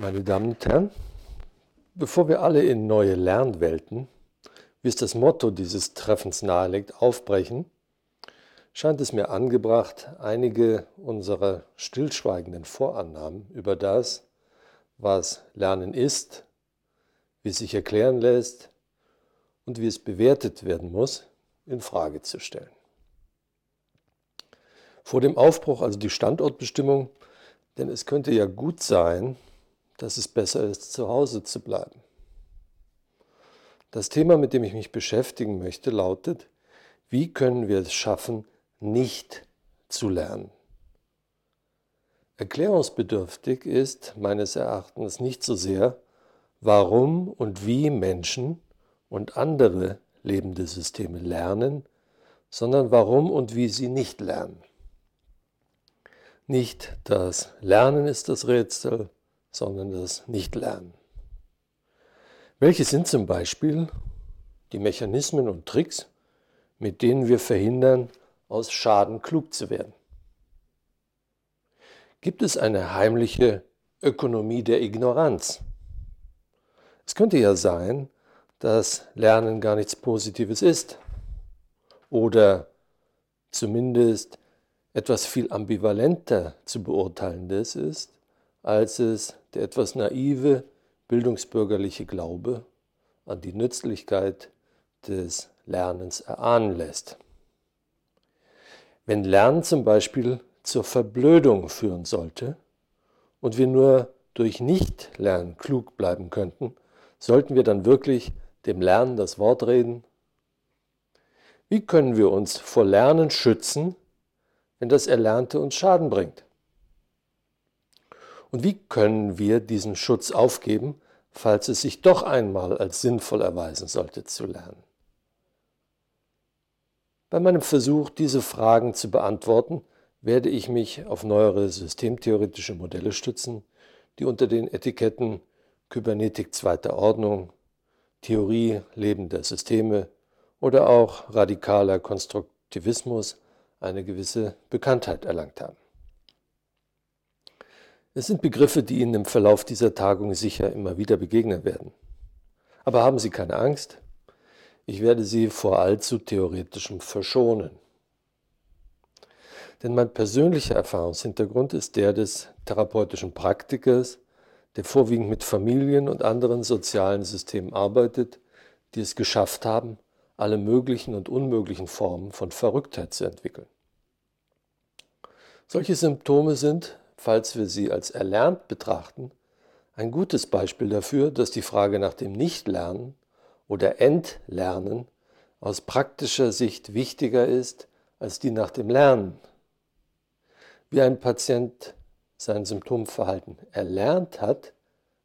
Meine Damen und Herren, bevor wir alle in neue Lernwelten, wie es das Motto dieses Treffens nahelegt, aufbrechen, scheint es mir angebracht, einige unserer stillschweigenden Vorannahmen über das, was Lernen ist, wie es sich erklären lässt und wie es bewertet werden muss, in Frage zu stellen. Vor dem Aufbruch also die Standortbestimmung, denn es könnte ja gut sein, dass es besser ist, zu Hause zu bleiben. Das Thema, mit dem ich mich beschäftigen möchte, lautet, wie können wir es schaffen, nicht zu lernen? Erklärungsbedürftig ist meines Erachtens nicht so sehr, warum und wie Menschen und andere lebende Systeme lernen, sondern warum und wie sie nicht lernen. Nicht das Lernen ist das Rätsel, sondern das Nichtlernen. Welche sind zum Beispiel die Mechanismen und Tricks, mit denen wir verhindern, aus Schaden klug zu werden? Gibt es eine heimliche Ökonomie der Ignoranz? Es könnte ja sein, dass Lernen gar nichts Positives ist oder zumindest etwas viel ambivalenter zu beurteilendes ist, als es der etwas naive bildungsbürgerliche Glaube an die Nützlichkeit des Lernens erahnen lässt. Wenn Lernen zum Beispiel zur Verblödung führen sollte und wir nur durch Nicht-Lernen klug bleiben könnten, sollten wir dann wirklich dem Lernen das Wort reden? Wie können wir uns vor Lernen schützen, wenn das Erlernte uns Schaden bringt? Und wie können wir diesen Schutz aufgeben, falls es sich doch einmal als sinnvoll erweisen sollte zu lernen? Bei meinem Versuch, diese Fragen zu beantworten, werde ich mich auf neuere systemtheoretische Modelle stützen, die unter den Etiketten Kybernetik zweiter Ordnung, Theorie lebender Systeme oder auch radikaler Konstruktivismus eine gewisse Bekanntheit erlangt haben. Es sind Begriffe, die Ihnen im Verlauf dieser Tagung sicher immer wieder begegnen werden. Aber haben Sie keine Angst, ich werde Sie vor allzu theoretischem verschonen. Denn mein persönlicher Erfahrungshintergrund ist der des therapeutischen Praktikers, der vorwiegend mit Familien und anderen sozialen Systemen arbeitet, die es geschafft haben, alle möglichen und unmöglichen Formen von Verrücktheit zu entwickeln. Solche Symptome sind, falls wir sie als erlernt betrachten, ein gutes Beispiel dafür, dass die Frage nach dem Nichtlernen oder Entlernen aus praktischer Sicht wichtiger ist als die nach dem Lernen. Wie ein Patient sein Symptomverhalten erlernt hat,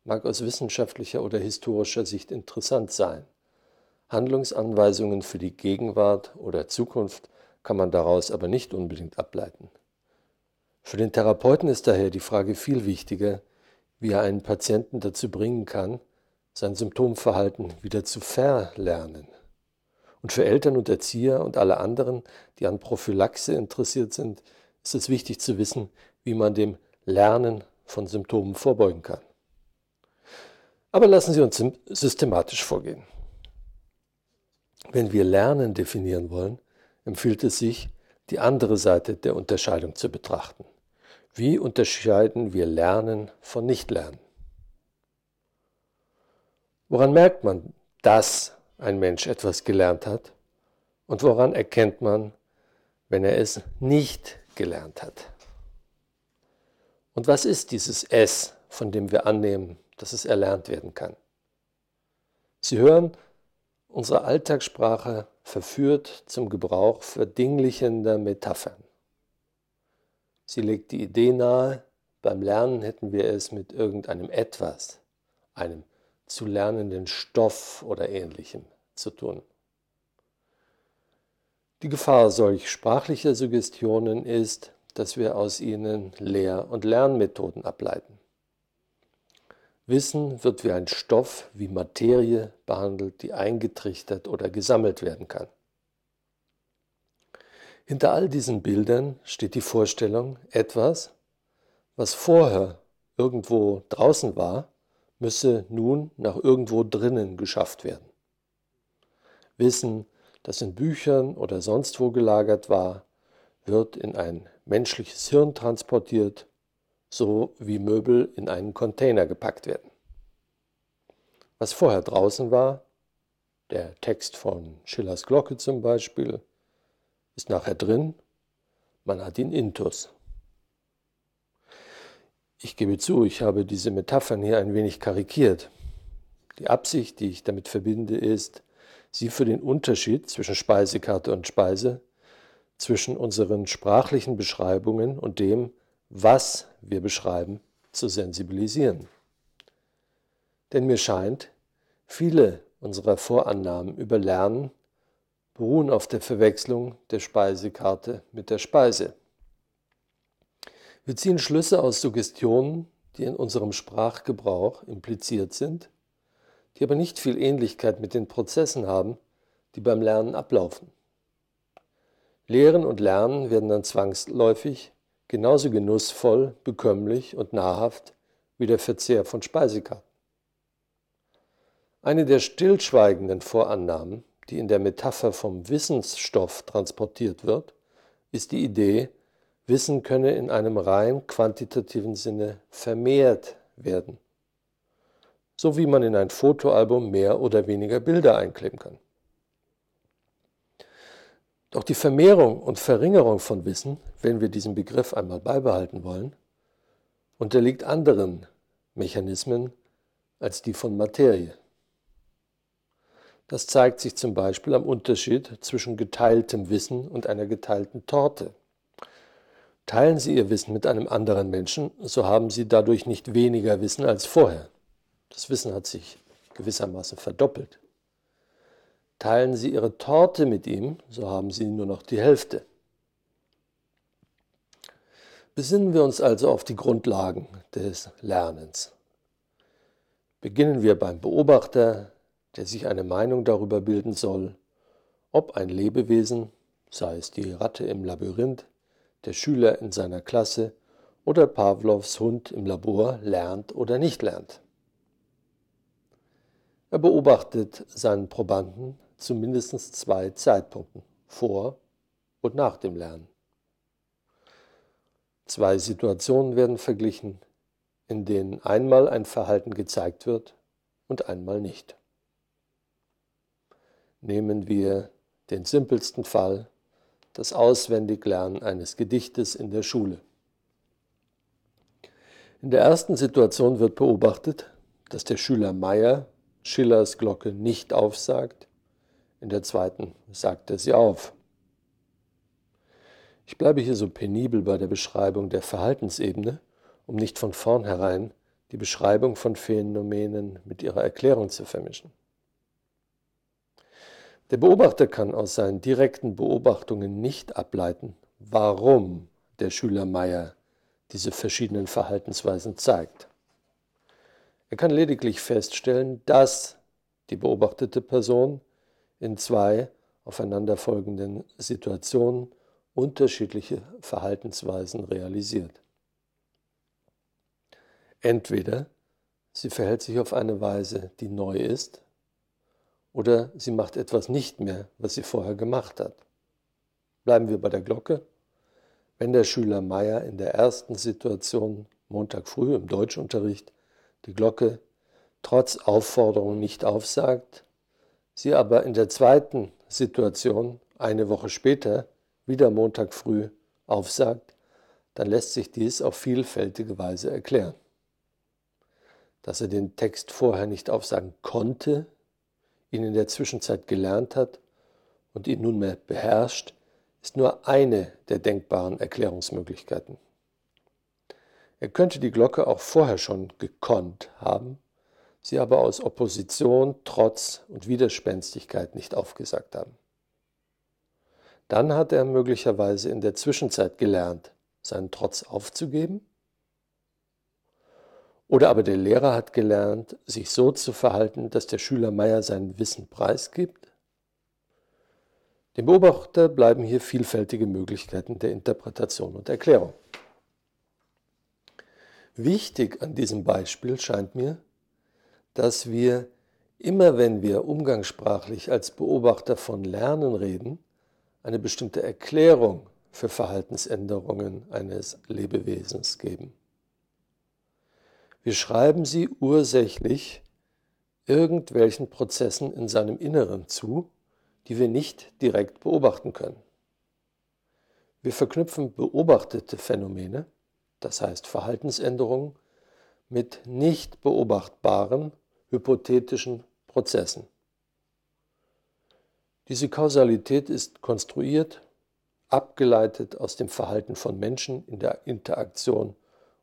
mag aus wissenschaftlicher oder historischer Sicht interessant sein. Handlungsanweisungen für die Gegenwart oder Zukunft kann man daraus aber nicht unbedingt ableiten. Für den Therapeuten ist daher die Frage viel wichtiger, wie er einen Patienten dazu bringen kann, sein Symptomverhalten wieder zu verlernen. Und für Eltern und Erzieher und alle anderen, die an Prophylaxe interessiert sind, ist es wichtig zu wissen, wie man dem Lernen von Symptomen vorbeugen kann. Aber lassen Sie uns systematisch vorgehen. Wenn wir Lernen definieren wollen, empfiehlt es sich, die andere Seite der Unterscheidung zu betrachten. Wie unterscheiden wir Lernen von Nichtlernen? Woran merkt man, dass ein Mensch etwas gelernt hat? Und woran erkennt man, wenn er es nicht gelernt hat? Und was ist dieses S, von dem wir annehmen, dass es erlernt werden kann? Sie hören, unsere Alltagssprache verführt zum Gebrauch verdinglichender Metaphern. Sie legt die Idee nahe, beim Lernen hätten wir es mit irgendeinem etwas, einem zu lernenden Stoff oder ähnlichem zu tun. Die Gefahr solch sprachlicher Suggestionen ist, dass wir aus ihnen Lehr- und Lernmethoden ableiten. Wissen wird wie ein Stoff, wie Materie behandelt, die eingetrichtert oder gesammelt werden kann. Hinter all diesen Bildern steht die Vorstellung, etwas, was vorher irgendwo draußen war, müsse nun nach irgendwo drinnen geschafft werden. Wissen, das in Büchern oder sonst wo gelagert war, wird in ein menschliches Hirn transportiert, so wie Möbel in einen Container gepackt werden. Was vorher draußen war, der Text von Schillers Glocke zum Beispiel, ist nachher drin, man hat ihn intus. Ich gebe zu, ich habe diese Metaphern hier ein wenig karikiert. Die Absicht, die ich damit verbinde, ist, sie für den Unterschied zwischen Speisekarte und Speise, zwischen unseren sprachlichen Beschreibungen und dem, was wir beschreiben, zu sensibilisieren. Denn mir scheint, viele unserer Vorannahmen über Lernen beruhen auf der Verwechslung der Speisekarte mit der Speise. Wir ziehen Schlüsse aus Suggestionen, die in unserem Sprachgebrauch impliziert sind, die aber nicht viel Ähnlichkeit mit den Prozessen haben, die beim Lernen ablaufen. Lehren und Lernen werden dann zwangsläufig genauso genussvoll, bekömmlich und nahrhaft wie der Verzehr von Speisekarten. Eine der stillschweigenden Vorannahmen, die in der Metapher vom Wissensstoff transportiert wird, ist die Idee, Wissen könne in einem rein quantitativen Sinne vermehrt werden. So wie man in ein Fotoalbum mehr oder weniger Bilder einkleben kann. Doch die Vermehrung und Verringerung von Wissen, wenn wir diesen Begriff einmal beibehalten wollen, unterliegt anderen Mechanismen als die von Materie. Das zeigt sich zum Beispiel am Unterschied zwischen geteiltem Wissen und einer geteilten Torte. Teilen Sie Ihr Wissen mit einem anderen Menschen, so haben Sie dadurch nicht weniger Wissen als vorher. Das Wissen hat sich gewissermaßen verdoppelt. Teilen Sie Ihre Torte mit ihm, so haben Sie nur noch die Hälfte. Besinnen wir uns also auf die Grundlagen des Lernens. Beginnen wir beim Beobachter, der sich eine Meinung darüber bilden soll, ob ein Lebewesen, sei es die Ratte im Labyrinth, der Schüler in seiner Klasse oder Pavlovs Hund im Labor lernt oder nicht lernt. Er beobachtet seinen Probanden zu mindestens zwei Zeitpunkten, vor und nach dem Lernen. Zwei Situationen werden verglichen, in denen einmal ein Verhalten gezeigt wird und einmal nicht. Nehmen wir den simpelsten Fall das Auswendiglernen eines Gedichtes in der Schule. In der ersten Situation wird beobachtet, dass der Schüler Meyer Schillers Glocke nicht aufsagt, in der zweiten sagt er sie auf. Ich bleibe hier so penibel bei der Beschreibung der Verhaltensebene, um nicht von vornherein die Beschreibung von Phänomenen mit ihrer Erklärung zu vermischen. Der Beobachter kann aus seinen direkten Beobachtungen nicht ableiten, warum der Schüler Meier diese verschiedenen Verhaltensweisen zeigt. Er kann lediglich feststellen, dass die beobachtete Person in zwei aufeinanderfolgenden Situationen unterschiedliche Verhaltensweisen realisiert. Entweder sie verhält sich auf eine Weise, die neu ist, oder sie macht etwas nicht mehr, was sie vorher gemacht hat. Bleiben wir bei der Glocke. Wenn der Schüler Meier in der ersten Situation Montag früh im Deutschunterricht die Glocke trotz Aufforderung nicht aufsagt, sie aber in der zweiten Situation eine Woche später wieder Montag früh aufsagt, dann lässt sich dies auf vielfältige Weise erklären. Dass er den Text vorher nicht aufsagen konnte, ihn in der Zwischenzeit gelernt hat und ihn nunmehr beherrscht, ist nur eine der denkbaren Erklärungsmöglichkeiten. Er könnte die Glocke auch vorher schon gekonnt haben, sie aber aus Opposition, Trotz und Widerspenstigkeit nicht aufgesagt haben. Dann hat er möglicherweise in der Zwischenzeit gelernt, seinen Trotz aufzugeben oder aber der Lehrer hat gelernt, sich so zu verhalten, dass der Schüler Meier sein Wissen preisgibt? Dem Beobachter bleiben hier vielfältige Möglichkeiten der Interpretation und Erklärung. Wichtig an diesem Beispiel scheint mir, dass wir immer, wenn wir umgangssprachlich als Beobachter von Lernen reden, eine bestimmte Erklärung für Verhaltensänderungen eines Lebewesens geben. Wir schreiben sie ursächlich irgendwelchen Prozessen in seinem Inneren zu, die wir nicht direkt beobachten können. Wir verknüpfen beobachtete Phänomene, das heißt Verhaltensänderungen, mit nicht beobachtbaren hypothetischen Prozessen. Diese Kausalität ist konstruiert, abgeleitet aus dem Verhalten von Menschen in der Interaktion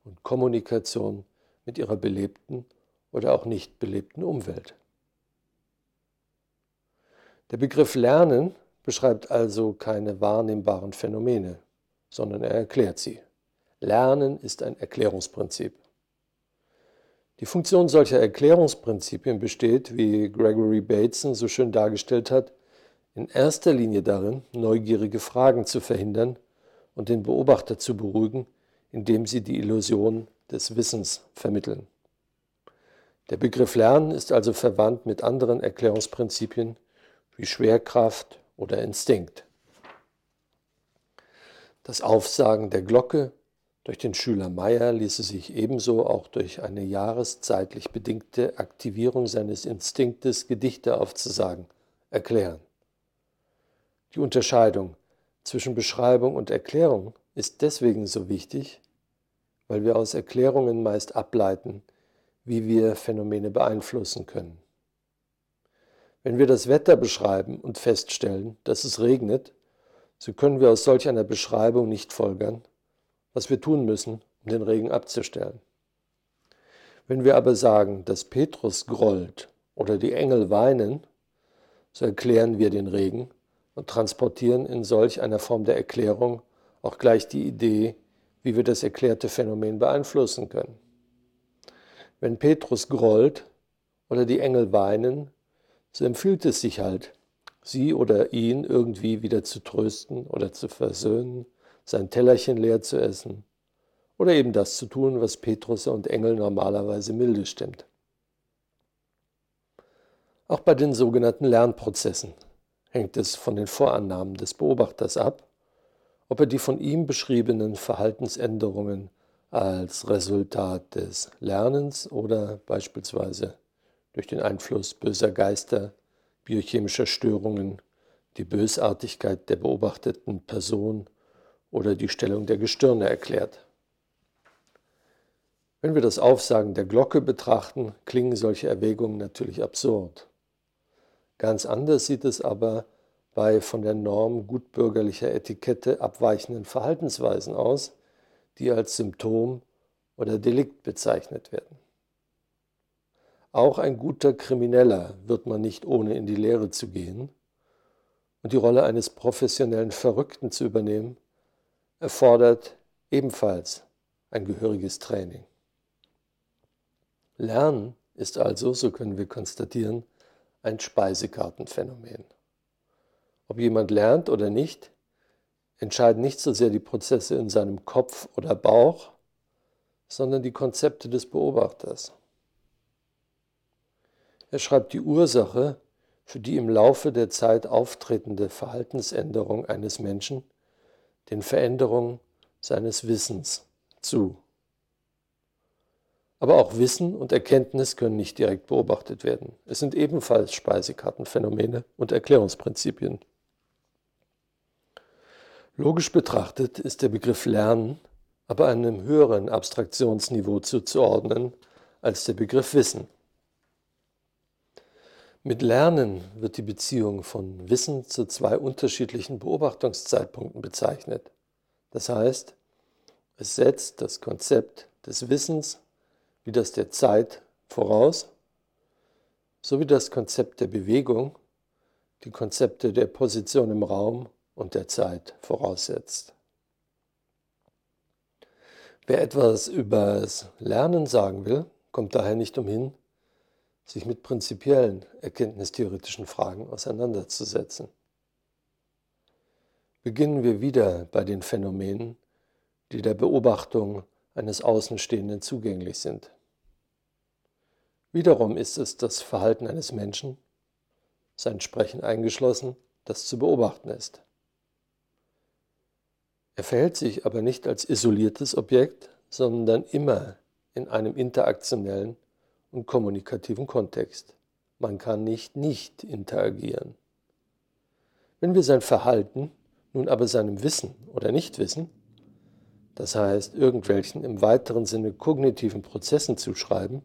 und Kommunikation mit ihrer belebten oder auch nicht belebten Umwelt. Der Begriff Lernen beschreibt also keine wahrnehmbaren Phänomene, sondern er erklärt sie. Lernen ist ein Erklärungsprinzip. Die Funktion solcher Erklärungsprinzipien besteht, wie Gregory Bateson so schön dargestellt hat, in erster Linie darin, neugierige Fragen zu verhindern und den Beobachter zu beruhigen, indem sie die Illusion des Wissens vermitteln. Der Begriff Lernen ist also verwandt mit anderen Erklärungsprinzipien wie Schwerkraft oder Instinkt. Das Aufsagen der Glocke durch den Schüler Meyer ließe sich ebenso auch durch eine jahreszeitlich bedingte Aktivierung seines Instinktes, Gedichte aufzusagen, erklären. Die Unterscheidung zwischen Beschreibung und Erklärung ist deswegen so wichtig, weil wir aus Erklärungen meist ableiten, wie wir Phänomene beeinflussen können. Wenn wir das Wetter beschreiben und feststellen, dass es regnet, so können wir aus solch einer Beschreibung nicht folgern, was wir tun müssen, um den Regen abzustellen. Wenn wir aber sagen, dass Petrus grollt oder die Engel weinen, so erklären wir den Regen und transportieren in solch einer Form der Erklärung auch gleich die Idee, wie wir das erklärte Phänomen beeinflussen können. Wenn Petrus grollt oder die Engel weinen, so empfiehlt es sich halt, sie oder ihn irgendwie wieder zu trösten oder zu versöhnen, sein Tellerchen leer zu essen oder eben das zu tun, was Petrus und Engel normalerweise milde stimmt. Auch bei den sogenannten Lernprozessen hängt es von den Vorannahmen des Beobachters ab, ob er die von ihm beschriebenen Verhaltensänderungen als Resultat des Lernens oder beispielsweise durch den Einfluss böser Geister, biochemischer Störungen, die Bösartigkeit der beobachteten Person oder die Stellung der Gestirne erklärt. Wenn wir das Aufsagen der Glocke betrachten, klingen solche Erwägungen natürlich absurd. Ganz anders sieht es aber bei von der Norm gutbürgerlicher Etikette abweichenden Verhaltensweisen aus, die als Symptom oder Delikt bezeichnet werden. Auch ein guter Krimineller wird man nicht ohne in die Lehre zu gehen und die Rolle eines professionellen Verrückten zu übernehmen, erfordert ebenfalls ein gehöriges Training. Lernen ist also, so können wir konstatieren, ein Speisekartenphänomen. Ob jemand lernt oder nicht, entscheiden nicht so sehr die Prozesse in seinem Kopf oder Bauch, sondern die Konzepte des Beobachters. Er schreibt die Ursache für die im Laufe der Zeit auftretende Verhaltensänderung eines Menschen den Veränderungen seines Wissens zu. Aber auch Wissen und Erkenntnis können nicht direkt beobachtet werden. Es sind ebenfalls Speisekartenphänomene und Erklärungsprinzipien. Logisch betrachtet ist der Begriff Lernen aber einem höheren Abstraktionsniveau zuzuordnen als der Begriff Wissen. Mit Lernen wird die Beziehung von Wissen zu zwei unterschiedlichen Beobachtungszeitpunkten bezeichnet. Das heißt, es setzt das Konzept des Wissens wie das der Zeit voraus, sowie das Konzept der Bewegung, die Konzepte der Position im Raum und der Zeit voraussetzt. Wer etwas über das Lernen sagen will, kommt daher nicht umhin, sich mit prinzipiellen erkenntnistheoretischen Fragen auseinanderzusetzen. Beginnen wir wieder bei den Phänomenen, die der Beobachtung eines Außenstehenden zugänglich sind. Wiederum ist es das Verhalten eines Menschen, sein Sprechen eingeschlossen, das zu beobachten ist. Er verhält sich aber nicht als isoliertes Objekt, sondern immer in einem interaktionellen und kommunikativen Kontext. Man kann nicht nicht interagieren. Wenn wir sein Verhalten nun aber seinem Wissen oder Nichtwissen, das heißt irgendwelchen im weiteren Sinne kognitiven Prozessen zuschreiben,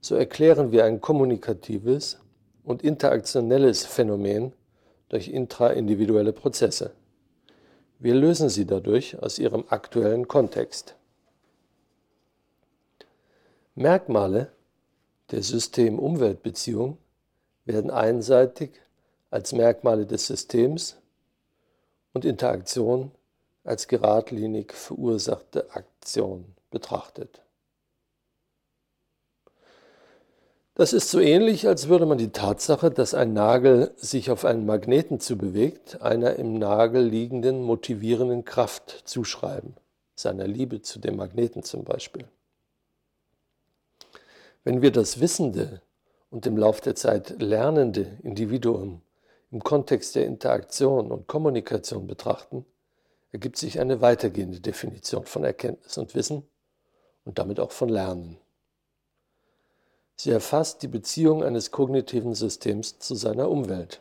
so erklären wir ein kommunikatives und interaktionelles Phänomen durch intraindividuelle Prozesse. Wir lösen sie dadurch aus ihrem aktuellen Kontext. Merkmale der System-Umwelt-Beziehung werden einseitig als Merkmale des Systems und Interaktion als geradlinig verursachte Aktion betrachtet. Das ist so ähnlich, als würde man die Tatsache, dass ein Nagel sich auf einen Magneten zubewegt, einer im Nagel liegenden motivierenden Kraft zuschreiben, seiner Liebe zu dem Magneten zum Beispiel. Wenn wir das wissende und im Lauf der Zeit lernende Individuum im Kontext der Interaktion und Kommunikation betrachten, ergibt sich eine weitergehende Definition von Erkenntnis und Wissen und damit auch von Lernen. Sie erfasst die Beziehung eines kognitiven Systems zu seiner Umwelt.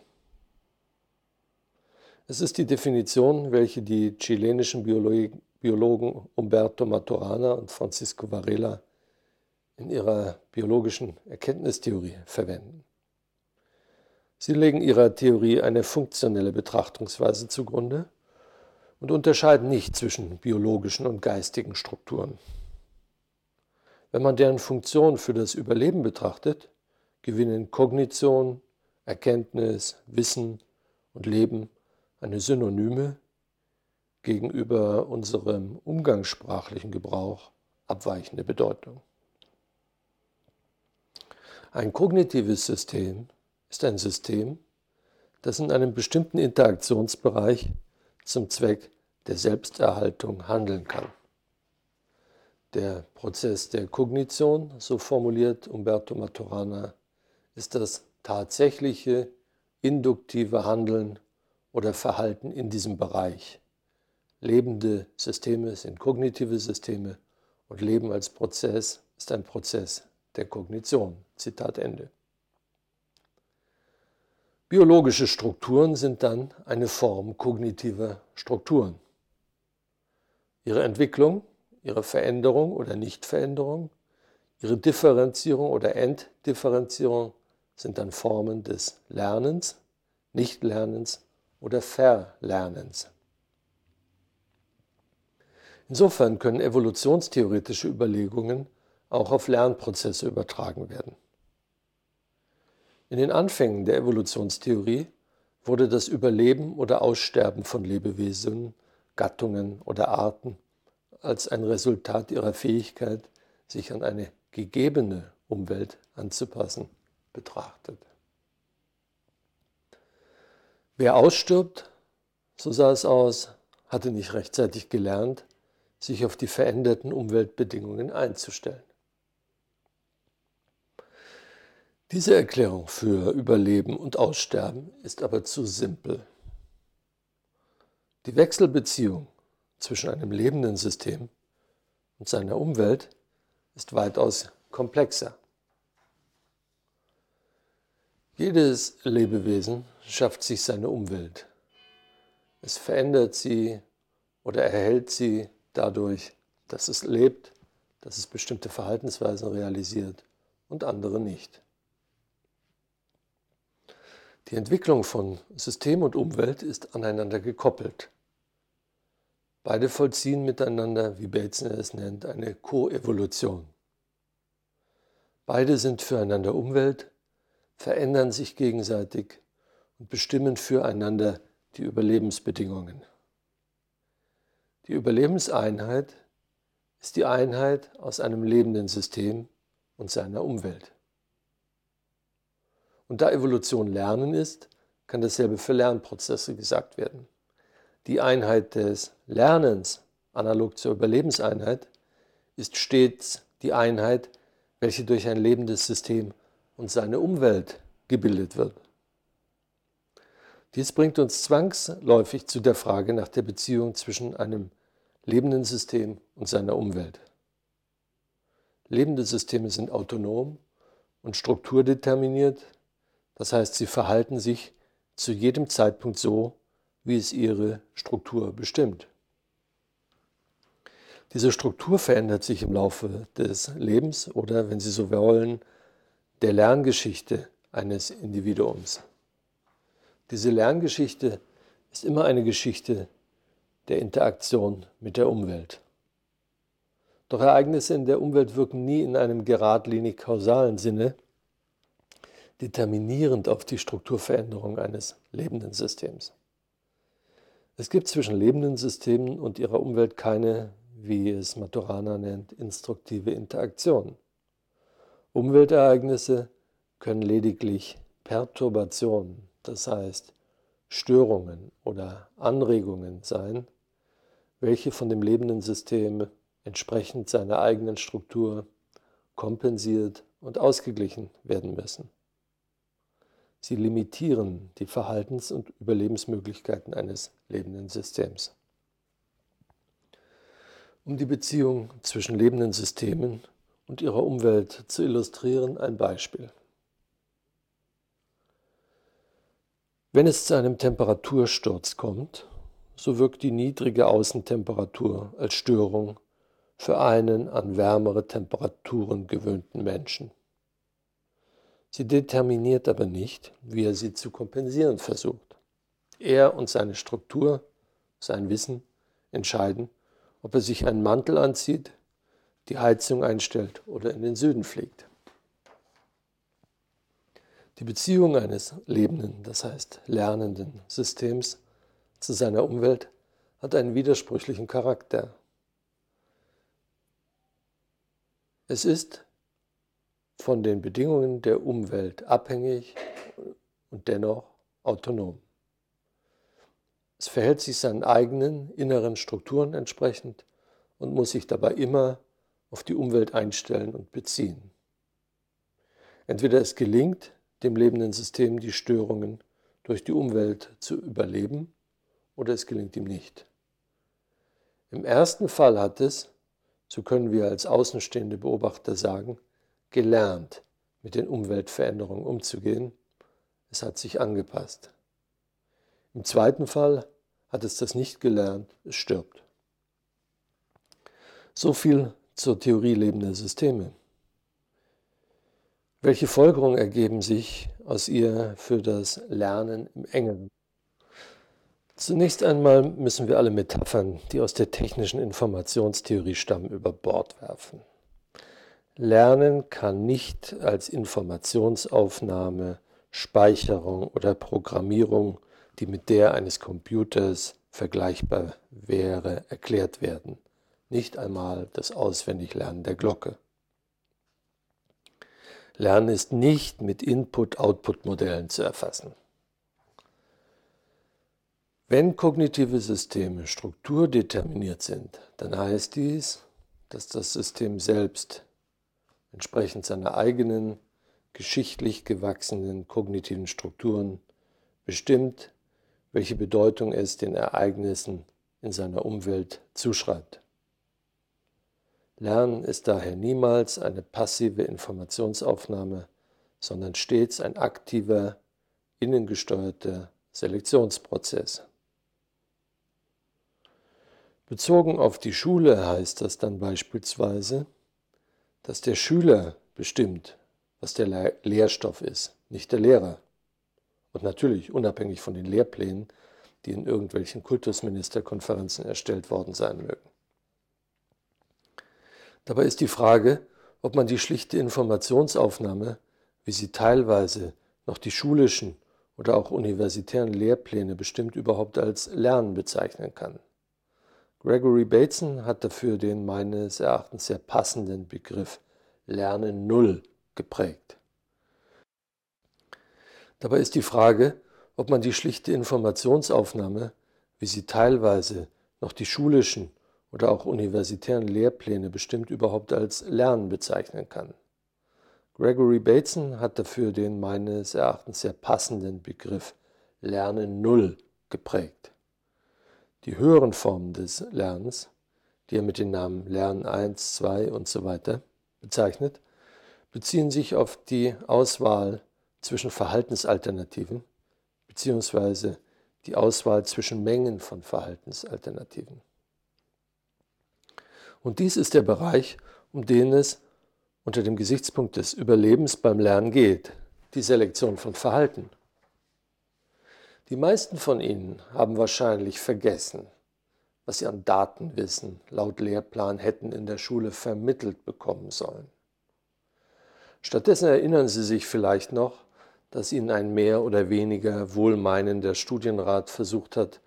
Es ist die Definition, welche die chilenischen Biologen Umberto Maturana und Francisco Varela in ihrer biologischen Erkenntnistheorie verwenden. Sie legen ihrer Theorie eine funktionelle Betrachtungsweise zugrunde und unterscheiden nicht zwischen biologischen und geistigen Strukturen. Wenn man deren Funktion für das Überleben betrachtet, gewinnen Kognition, Erkenntnis, Wissen und Leben eine synonyme gegenüber unserem umgangssprachlichen Gebrauch abweichende Bedeutung. Ein kognitives System ist ein System, das in einem bestimmten Interaktionsbereich zum Zweck der Selbsterhaltung handeln kann. Der Prozess der Kognition, so formuliert Umberto Maturana, ist das tatsächliche induktive Handeln oder Verhalten in diesem Bereich. Lebende Systeme sind kognitive Systeme und Leben als Prozess ist ein Prozess der Kognition. Zitat Ende. Biologische Strukturen sind dann eine Form kognitiver Strukturen. Ihre Entwicklung ihre Veränderung oder Nichtveränderung, ihre Differenzierung oder Entdifferenzierung sind dann Formen des Lernens, Nichtlernens oder Verlernens. Insofern können evolutionstheoretische Überlegungen auch auf Lernprozesse übertragen werden. In den Anfängen der Evolutionstheorie wurde das Überleben oder Aussterben von Lebewesen, Gattungen oder Arten als ein Resultat ihrer Fähigkeit, sich an eine gegebene Umwelt anzupassen, betrachtet. Wer ausstirbt, so sah es aus, hatte nicht rechtzeitig gelernt, sich auf die veränderten Umweltbedingungen einzustellen. Diese Erklärung für Überleben und Aussterben ist aber zu simpel. Die Wechselbeziehung zwischen einem lebenden System und seiner Umwelt ist weitaus komplexer. Jedes Lebewesen schafft sich seine Umwelt. Es verändert sie oder erhält sie dadurch, dass es lebt, dass es bestimmte Verhaltensweisen realisiert und andere nicht. Die Entwicklung von System und Umwelt ist aneinander gekoppelt. Beide vollziehen miteinander, wie Bateson es nennt, eine Koevolution. Beide sind füreinander Umwelt, verändern sich gegenseitig und bestimmen füreinander die Überlebensbedingungen. Die Überlebenseinheit ist die Einheit aus einem lebenden System und seiner Umwelt. Und da Evolution Lernen ist, kann dasselbe für Lernprozesse gesagt werden. Die Einheit des Lernens, analog zur Überlebenseinheit, ist stets die Einheit, welche durch ein lebendes System und seine Umwelt gebildet wird. Dies bringt uns zwangsläufig zu der Frage nach der Beziehung zwischen einem lebenden System und seiner Umwelt. Lebende Systeme sind autonom und strukturdeterminiert, das heißt, sie verhalten sich zu jedem Zeitpunkt so, wie es ihre Struktur bestimmt. Diese Struktur verändert sich im Laufe des Lebens oder, wenn Sie so wollen, der Lerngeschichte eines Individuums. Diese Lerngeschichte ist immer eine Geschichte der Interaktion mit der Umwelt. Doch Ereignisse in der Umwelt wirken nie in einem geradlinig kausalen Sinne determinierend auf die Strukturveränderung eines lebenden Systems. Es gibt zwischen lebenden Systemen und ihrer Umwelt keine, wie es Maturana nennt, instruktive Interaktion. Umweltereignisse können lediglich Perturbationen, das heißt Störungen oder Anregungen sein, welche von dem lebenden System entsprechend seiner eigenen Struktur kompensiert und ausgeglichen werden müssen. Sie limitieren die Verhaltens- und Überlebensmöglichkeiten eines lebenden Systems. Um die Beziehung zwischen lebenden Systemen und ihrer Umwelt zu illustrieren, ein Beispiel. Wenn es zu einem Temperatursturz kommt, so wirkt die niedrige Außentemperatur als Störung für einen an wärmere Temperaturen gewöhnten Menschen. Sie determiniert aber nicht, wie er sie zu kompensieren versucht. Er und seine Struktur, sein Wissen entscheiden, ob er sich einen Mantel anzieht, die Heizung einstellt oder in den Süden fliegt. Die Beziehung eines lebenden, das heißt lernenden Systems zu seiner Umwelt hat einen widersprüchlichen Charakter. Es ist von den Bedingungen der Umwelt abhängig und dennoch autonom. Es verhält sich seinen eigenen inneren Strukturen entsprechend und muss sich dabei immer auf die Umwelt einstellen und beziehen. Entweder es gelingt, dem lebenden System die Störungen durch die Umwelt zu überleben oder es gelingt ihm nicht. Im ersten Fall hat es, so können wir als außenstehende Beobachter sagen, gelernt, mit den Umweltveränderungen umzugehen. Es hat sich angepasst. Im zweiten Fall hat es das nicht gelernt, es stirbt. So viel zur Theorie lebender Systeme. Welche Folgerungen ergeben sich aus ihr für das Lernen im Engeren? Zunächst einmal müssen wir alle Metaphern, die aus der technischen Informationstheorie stammen, über Bord werfen. Lernen kann nicht als Informationsaufnahme, Speicherung oder Programmierung, die mit der eines Computers vergleichbar wäre, erklärt werden. Nicht einmal das Auswendiglernen der Glocke. Lernen ist nicht mit Input-Output-Modellen zu erfassen. Wenn kognitive Systeme strukturdeterminiert sind, dann heißt dies, dass das System selbst entsprechend seiner eigenen geschichtlich gewachsenen kognitiven Strukturen bestimmt, welche Bedeutung es den Ereignissen in seiner Umwelt zuschreibt. Lernen ist daher niemals eine passive Informationsaufnahme, sondern stets ein aktiver, innengesteuerter Selektionsprozess. Bezogen auf die Schule heißt das dann beispielsweise, dass der Schüler bestimmt, was der Lehrstoff ist, nicht der Lehrer. Und natürlich unabhängig von den Lehrplänen, die in irgendwelchen Kultusministerkonferenzen erstellt worden sein mögen. Dabei ist die Frage, ob man die schlichte Informationsaufnahme, wie sie teilweise noch die schulischen oder auch universitären Lehrpläne bestimmt überhaupt als Lernen bezeichnen kann. Gregory Bateson hat dafür den meines Erachtens sehr passenden Begriff Lernen Null geprägt. Dabei ist die Frage, ob man die schlichte Informationsaufnahme, wie sie teilweise noch die schulischen oder auch universitären Lehrpläne bestimmt überhaupt als Lernen bezeichnen kann. Gregory Bateson hat dafür den meines Erachtens sehr passenden Begriff Lernen Null geprägt. Die höheren Formen des Lernens, die er mit den Namen Lernen 1, 2 und so weiter bezeichnet, beziehen sich auf die Auswahl zwischen Verhaltensalternativen bzw. die Auswahl zwischen Mengen von Verhaltensalternativen. Und dies ist der Bereich, um den es unter dem Gesichtspunkt des Überlebens beim Lernen geht, die Selektion von Verhalten. Die meisten von Ihnen haben wahrscheinlich vergessen, was sie an Datenwissen laut Lehrplan hätten in der Schule vermittelt bekommen sollen. Stattdessen erinnern Sie sich vielleicht noch, dass Ihnen ein mehr oder weniger wohlmeinender Studienrat versucht hat,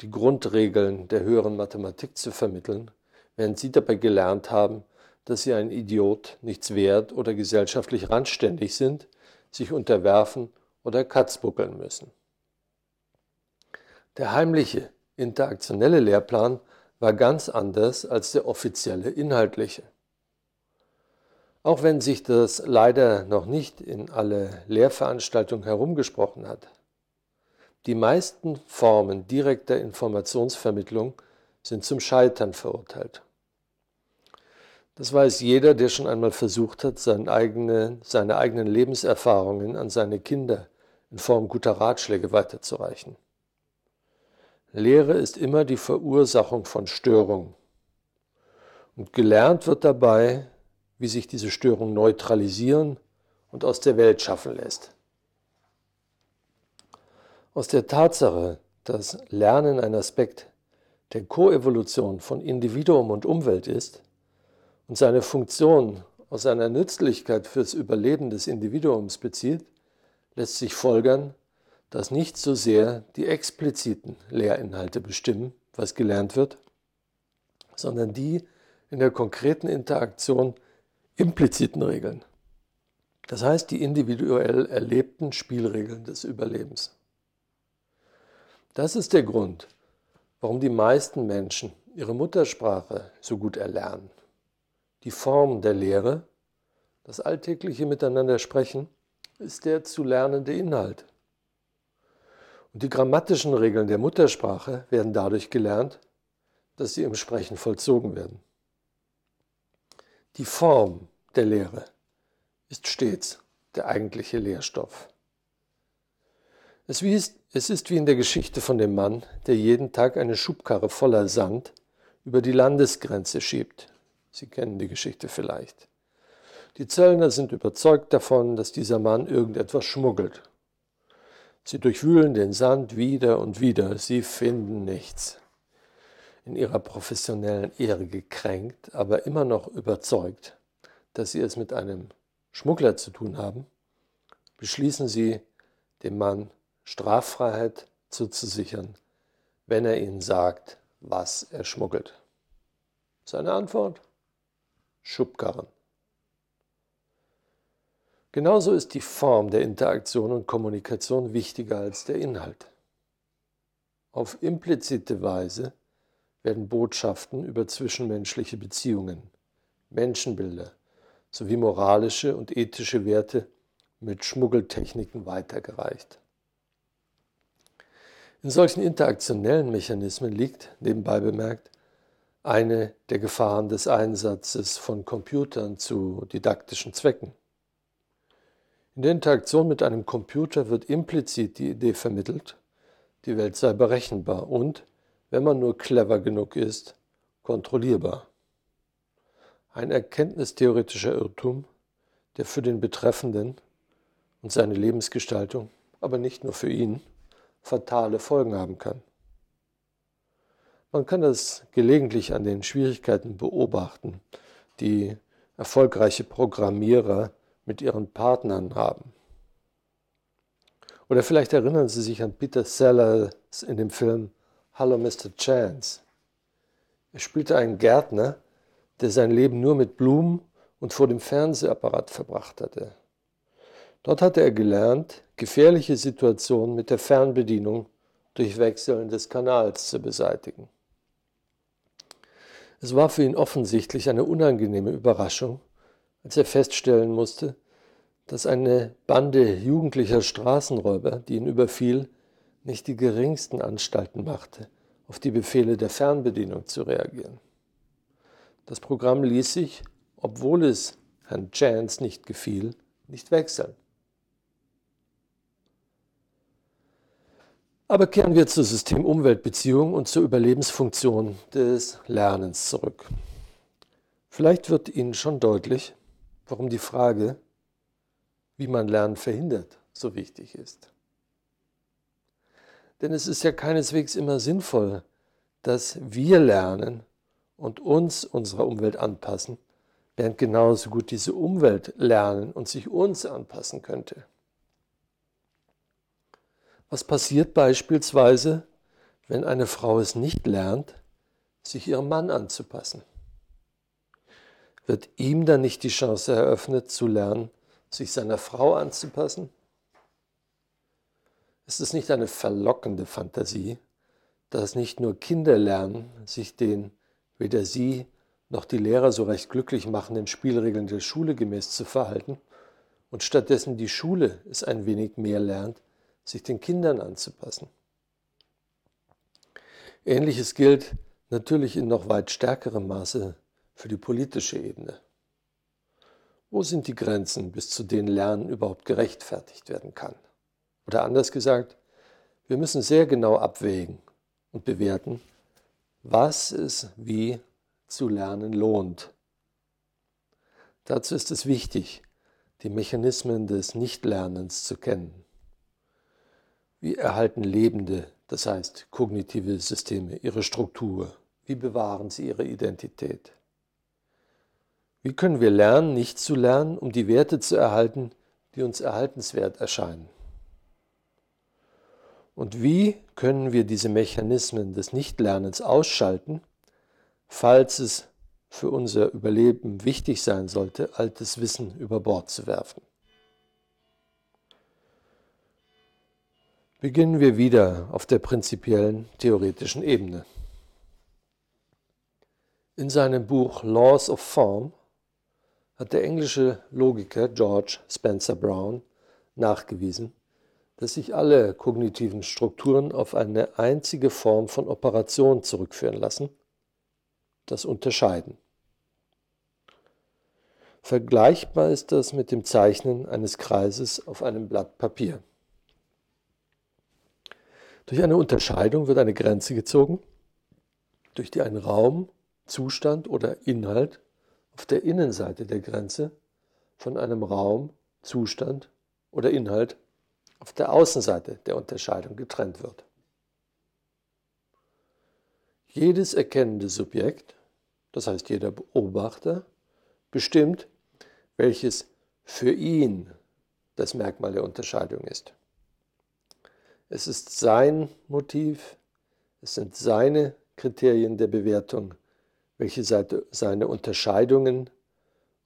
die Grundregeln der höheren Mathematik zu vermitteln, während Sie dabei gelernt haben, dass Sie ein Idiot, nichts wert oder gesellschaftlich randständig sind, sich unterwerfen oder Katzbuckeln müssen. Der heimliche, interaktionelle Lehrplan war ganz anders als der offizielle inhaltliche. Auch wenn sich das leider noch nicht in alle Lehrveranstaltungen herumgesprochen hat. Die meisten Formen direkter Informationsvermittlung sind zum Scheitern verurteilt. Das weiß jeder, der schon einmal versucht hat, seine, eigene, seine eigenen Lebenserfahrungen an seine Kinder in Form guter Ratschläge weiterzureichen. Lehre ist immer die Verursachung von Störungen. Und gelernt wird dabei, wie sich diese Störung neutralisieren und aus der Welt schaffen lässt. Aus der Tatsache, dass Lernen ein Aspekt der Koevolution von Individuum und Umwelt ist, und seine Funktion aus seiner Nützlichkeit fürs Überleben des Individuums bezieht, lässt sich folgern, dass nicht so sehr die expliziten Lehrinhalte bestimmen, was gelernt wird, sondern die in der konkreten Interaktion impliziten Regeln. Das heißt die individuell erlebten Spielregeln des Überlebens. Das ist der Grund, warum die meisten Menschen ihre Muttersprache so gut erlernen die Form der Lehre, das alltägliche Miteinander sprechen, ist der zu lernende Inhalt. Und die grammatischen Regeln der Muttersprache werden dadurch gelernt, dass sie im Sprechen vollzogen werden. Die Form der Lehre ist stets der eigentliche Lehrstoff. Es ist wie in der Geschichte von dem Mann, der jeden Tag eine Schubkarre voller Sand über die Landesgrenze schiebt, Sie kennen die Geschichte vielleicht. Die Zöllner sind überzeugt davon, dass dieser Mann irgendetwas schmuggelt. Sie durchwühlen den Sand wieder und wieder, sie finden nichts. In ihrer professionellen Ehre gekränkt, aber immer noch überzeugt, dass sie es mit einem Schmuggler zu tun haben, beschließen sie, dem Mann Straffreiheit zuzusichern, wenn er ihnen sagt, was er schmuggelt. Seine Antwort? Schubkarren. Genauso ist die Form der Interaktion und Kommunikation wichtiger als der Inhalt. Auf implizite Weise werden Botschaften über zwischenmenschliche Beziehungen, Menschenbilder sowie moralische und ethische Werte mit Schmuggeltechniken weitergereicht. In solchen interaktionellen Mechanismen liegt, nebenbei bemerkt, eine der Gefahren des Einsatzes von Computern zu didaktischen Zwecken. In der Interaktion mit einem Computer wird implizit die Idee vermittelt, die Welt sei berechenbar und, wenn man nur clever genug ist, kontrollierbar. Ein erkenntnistheoretischer Irrtum, der für den Betreffenden und seine Lebensgestaltung, aber nicht nur für ihn, fatale Folgen haben kann. Man kann das gelegentlich an den Schwierigkeiten beobachten, die erfolgreiche Programmierer mit ihren Partnern haben. Oder vielleicht erinnern Sie sich an Peter Sellers in dem Film Hallo Mr. Chance. Er spielte einen Gärtner, der sein Leben nur mit Blumen und vor dem Fernsehapparat verbracht hatte. Dort hatte er gelernt, gefährliche Situationen mit der Fernbedienung durch Wechseln des Kanals zu beseitigen. Es war für ihn offensichtlich eine unangenehme Überraschung, als er feststellen musste, dass eine Bande jugendlicher Straßenräuber, die ihn überfiel, nicht die geringsten Anstalten machte, auf die Befehle der Fernbedienung zu reagieren. Das Programm ließ sich, obwohl es Herrn Chance nicht gefiel, nicht wechseln. Aber kehren wir zur System-Umwelt-Beziehung und zur Überlebensfunktion des Lernens zurück. Vielleicht wird Ihnen schon deutlich, warum die Frage, wie man Lernen verhindert, so wichtig ist. Denn es ist ja keineswegs immer sinnvoll, dass wir lernen und uns unserer Umwelt anpassen, während genauso gut diese Umwelt lernen und sich uns anpassen könnte. Was passiert beispielsweise, wenn eine Frau es nicht lernt, sich ihrem Mann anzupassen? Wird ihm dann nicht die Chance eröffnet zu lernen, sich seiner Frau anzupassen? Ist es nicht eine verlockende Fantasie, dass nicht nur Kinder lernen, sich den weder sie noch die Lehrer so recht glücklich machenden Spielregeln der Schule gemäß zu verhalten und stattdessen die Schule es ein wenig mehr lernt, sich den Kindern anzupassen? Ähnliches gilt natürlich in noch weit stärkerem Maße für die politische Ebene. Wo sind die Grenzen, bis zu denen Lernen überhaupt gerechtfertigt werden kann? Oder anders gesagt, wir müssen sehr genau abwägen und bewerten, was es wie zu lernen lohnt. Dazu ist es wichtig, die Mechanismen des Nichtlernens zu kennen. Wie erhalten Lebende, das heißt kognitive Systeme, ihre Struktur? Wie bewahren sie ihre Identität? Wie können wir lernen, nicht zu lernen, um die Werte zu erhalten, die uns erhaltenswert erscheinen? Und wie können wir diese Mechanismen des Nichtlernens ausschalten, falls es für unser Überleben wichtig sein sollte, altes Wissen über Bord zu werfen? Beginnen wir wieder auf der prinzipiellen theoretischen Ebene. In seinem Buch Laws of Form hat der englische Logiker George Spencer Brown nachgewiesen, dass sich alle kognitiven Strukturen auf eine einzige Form von Operation zurückführen lassen, das Unterscheiden. Vergleichbar ist das mit dem Zeichnen eines Kreises auf einem Blatt Papier. Durch eine Unterscheidung wird eine Grenze gezogen, durch die ein Raum, Zustand oder Inhalt auf der Innenseite der Grenze von einem Raum, Zustand oder Inhalt auf der Außenseite der Unterscheidung getrennt wird. Jedes erkennende Subjekt, das heißt jeder Beobachter, bestimmt, welches für ihn das Merkmal der Unterscheidung ist. Es ist sein Motiv, es sind seine Kriterien der Bewertung, welche seine Unterscheidungen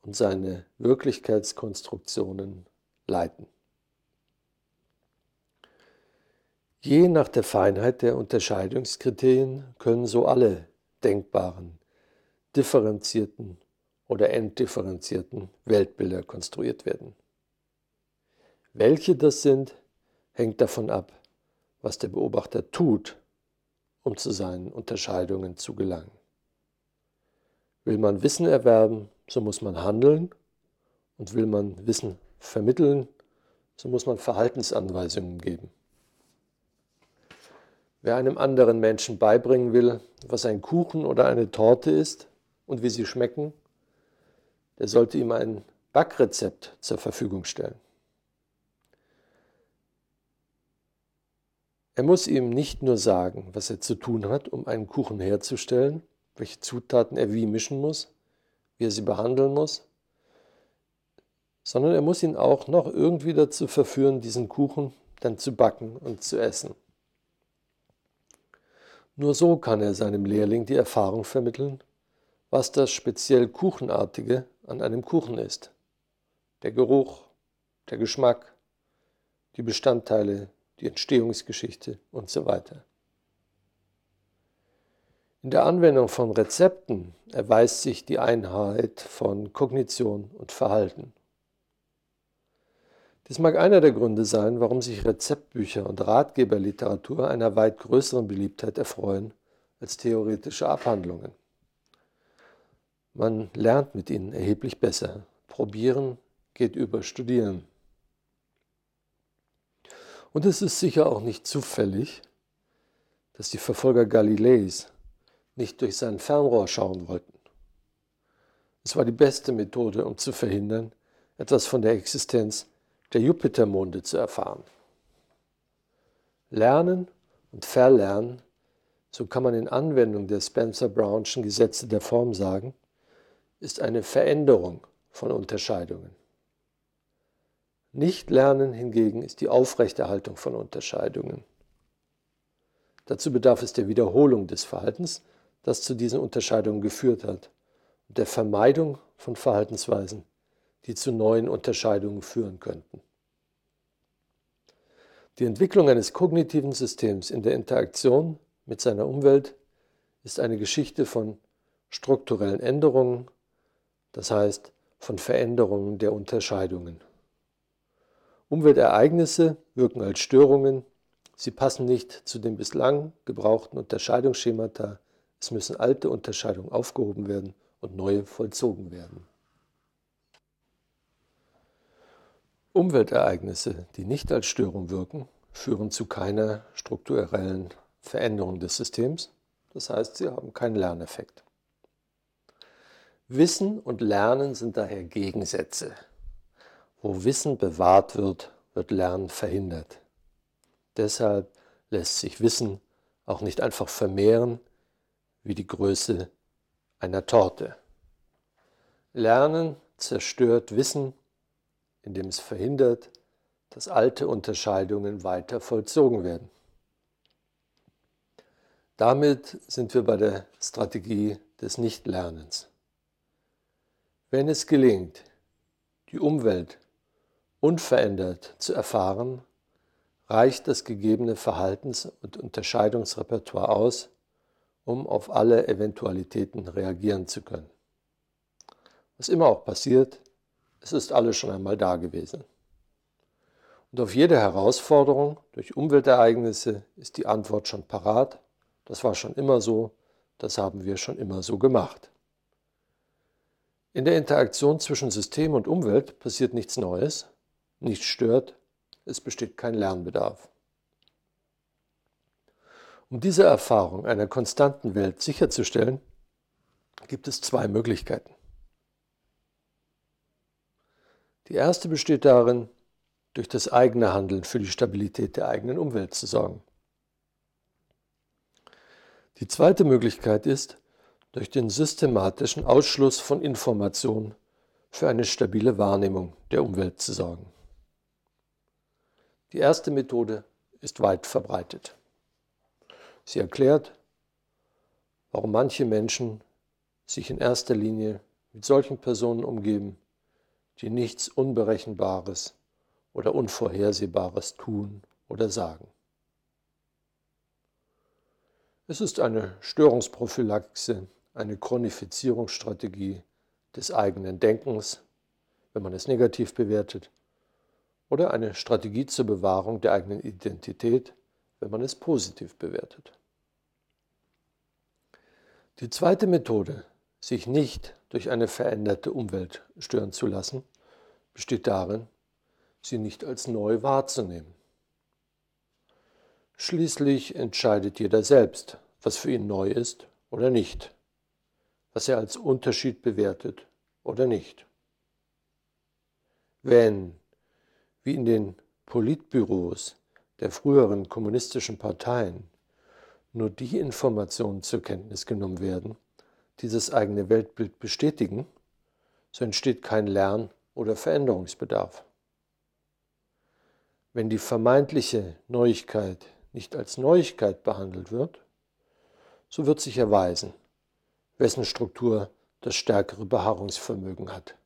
und seine Wirklichkeitskonstruktionen leiten. Je nach der Feinheit der Unterscheidungskriterien können so alle denkbaren, differenzierten oder entdifferenzierten Weltbilder konstruiert werden. Welche das sind, hängt davon ab, was der Beobachter tut, um zu seinen Unterscheidungen zu gelangen. Will man Wissen erwerben, so muss man handeln. Und will man Wissen vermitteln, so muss man Verhaltensanweisungen geben. Wer einem anderen Menschen beibringen will, was ein Kuchen oder eine Torte ist und wie sie schmecken, der sollte ihm ein Backrezept zur Verfügung stellen. Er muss ihm nicht nur sagen, was er zu tun hat, um einen Kuchen herzustellen, welche Zutaten er wie mischen muss, wie er sie behandeln muss, sondern er muss ihn auch noch irgendwie dazu verführen, diesen Kuchen dann zu backen und zu essen. Nur so kann er seinem Lehrling die Erfahrung vermitteln, was das speziell Kuchenartige an einem Kuchen ist. Der Geruch, der Geschmack, die Bestandteile, die Entstehungsgeschichte und so weiter. In der Anwendung von Rezepten erweist sich die Einheit von Kognition und Verhalten. Dies mag einer der Gründe sein, warum sich Rezeptbücher und Ratgeberliteratur einer weit größeren Beliebtheit erfreuen als theoretische Abhandlungen. Man lernt mit ihnen erheblich besser. Probieren geht über Studieren. Und es ist sicher auch nicht zufällig, dass die Verfolger Galileis nicht durch sein Fernrohr schauen wollten. Es war die beste Methode, um zu verhindern, etwas von der Existenz der Jupitermonde zu erfahren. Lernen und Verlernen, so kann man in Anwendung der Spencer-Brownschen Gesetze der Form sagen, ist eine Veränderung von Unterscheidungen. Nicht-Lernen hingegen ist die Aufrechterhaltung von Unterscheidungen. Dazu bedarf es der Wiederholung des Verhaltens, das zu diesen Unterscheidungen geführt hat, und der Vermeidung von Verhaltensweisen, die zu neuen Unterscheidungen führen könnten. Die Entwicklung eines kognitiven Systems in der Interaktion mit seiner Umwelt ist eine Geschichte von strukturellen Änderungen, das heißt von Veränderungen der Unterscheidungen. Umweltereignisse wirken als Störungen, sie passen nicht zu den bislang gebrauchten Unterscheidungsschemata, es müssen alte Unterscheidungen aufgehoben werden und neue vollzogen werden. Umweltereignisse, die nicht als Störung wirken, führen zu keiner strukturellen Veränderung des Systems. Das heißt, sie haben keinen Lerneffekt. Wissen und Lernen sind daher Gegensätze. Wo Wissen bewahrt wird, wird Lernen verhindert. Deshalb lässt sich Wissen auch nicht einfach vermehren wie die Größe einer Torte. Lernen zerstört Wissen, indem es verhindert, dass alte Unterscheidungen weiter vollzogen werden. Damit sind wir bei der Strategie des Nichtlernens. Wenn es gelingt, die Umwelt unverändert zu erfahren, reicht das gegebene Verhaltens- und Unterscheidungsrepertoire aus, um auf alle Eventualitäten reagieren zu können. Was immer auch passiert, es ist alles schon einmal da gewesen. Und auf jede Herausforderung durch Umweltereignisse ist die Antwort schon parat. Das war schon immer so, das haben wir schon immer so gemacht. In der Interaktion zwischen System und Umwelt passiert nichts Neues, nichts stört, es besteht kein Lernbedarf. Um diese Erfahrung einer konstanten Welt sicherzustellen, gibt es zwei Möglichkeiten. Die erste besteht darin, durch das eigene Handeln für die Stabilität der eigenen Umwelt zu sorgen. Die zweite Möglichkeit ist, durch den systematischen Ausschluss von Informationen für eine stabile Wahrnehmung der Umwelt zu sorgen. Die erste Methode ist weit verbreitet. Sie erklärt, warum manche Menschen sich in erster Linie mit solchen Personen umgeben, die nichts Unberechenbares oder Unvorhersehbares tun oder sagen. Es ist eine Störungsprophylaxe eine Chronifizierungsstrategie des eigenen Denkens, wenn man es negativ bewertet, oder eine Strategie zur Bewahrung der eigenen Identität, wenn man es positiv bewertet. Die zweite Methode, sich nicht durch eine veränderte Umwelt stören zu lassen, besteht darin, sie nicht als neu wahrzunehmen. Schließlich entscheidet jeder selbst, was für ihn neu ist oder nicht was er als Unterschied bewertet oder nicht. Wenn, wie in den Politbüros der früheren kommunistischen Parteien, nur die Informationen zur Kenntnis genommen werden, die das eigene Weltbild bestätigen, so entsteht kein Lern- oder Veränderungsbedarf. Wenn die vermeintliche Neuigkeit nicht als Neuigkeit behandelt wird, so wird sich erweisen, wessen Struktur das stärkere Beharrungsvermögen hat.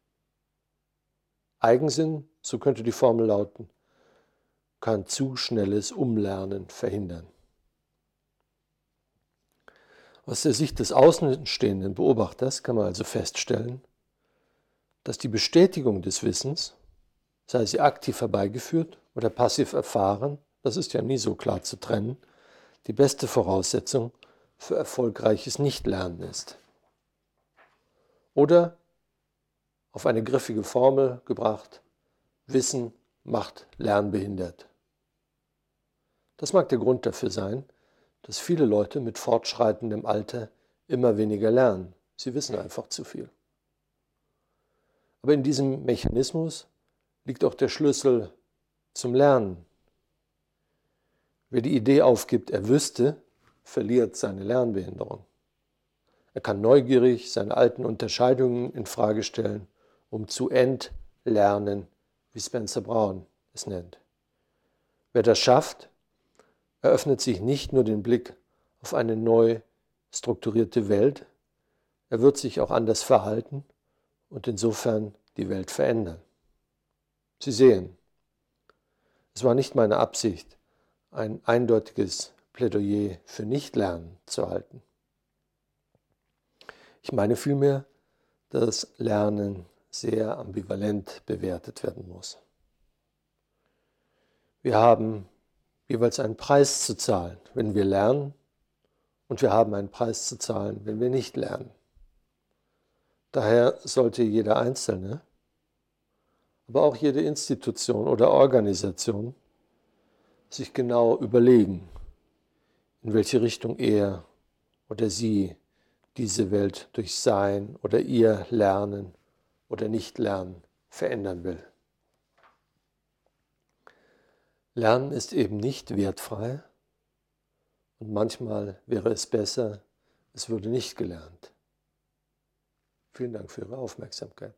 Eigensinn, so könnte die Formel lauten, kann zu schnelles Umlernen verhindern. Aus der Sicht des außenstehenden Beobachters kann man also feststellen, dass die Bestätigung des Wissens, sei sie aktiv herbeigeführt oder passiv erfahren, das ist ja nie so klar zu trennen, die beste Voraussetzung für erfolgreiches Nichtlernen ist. Oder auf eine griffige Formel gebracht, Wissen macht lernbehindert. Das mag der Grund dafür sein, dass viele Leute mit fortschreitendem Alter immer weniger lernen. Sie wissen einfach zu viel. Aber in diesem Mechanismus liegt auch der Schlüssel zum Lernen. Wer die Idee aufgibt, er wüsste, verliert seine Lernbehinderung. Er kann neugierig seine alten Unterscheidungen in Frage stellen, um zu entlernen, wie Spencer Brown es nennt. Wer das schafft, eröffnet sich nicht nur den Blick auf eine neu strukturierte Welt, er wird sich auch anders verhalten und insofern die Welt verändern. Sie sehen, es war nicht meine Absicht, ein eindeutiges Plädoyer für Nichtlernen zu halten. Ich meine vielmehr, dass Lernen sehr ambivalent bewertet werden muss. Wir haben jeweils einen Preis zu zahlen, wenn wir lernen, und wir haben einen Preis zu zahlen, wenn wir nicht lernen. Daher sollte jeder Einzelne, aber auch jede Institution oder Organisation sich genau überlegen, in welche Richtung er oder sie diese Welt durch sein oder ihr Lernen oder Nicht-Lernen verändern will. Lernen ist eben nicht wertfrei und manchmal wäre es besser, es würde nicht gelernt. Vielen Dank für Ihre Aufmerksamkeit.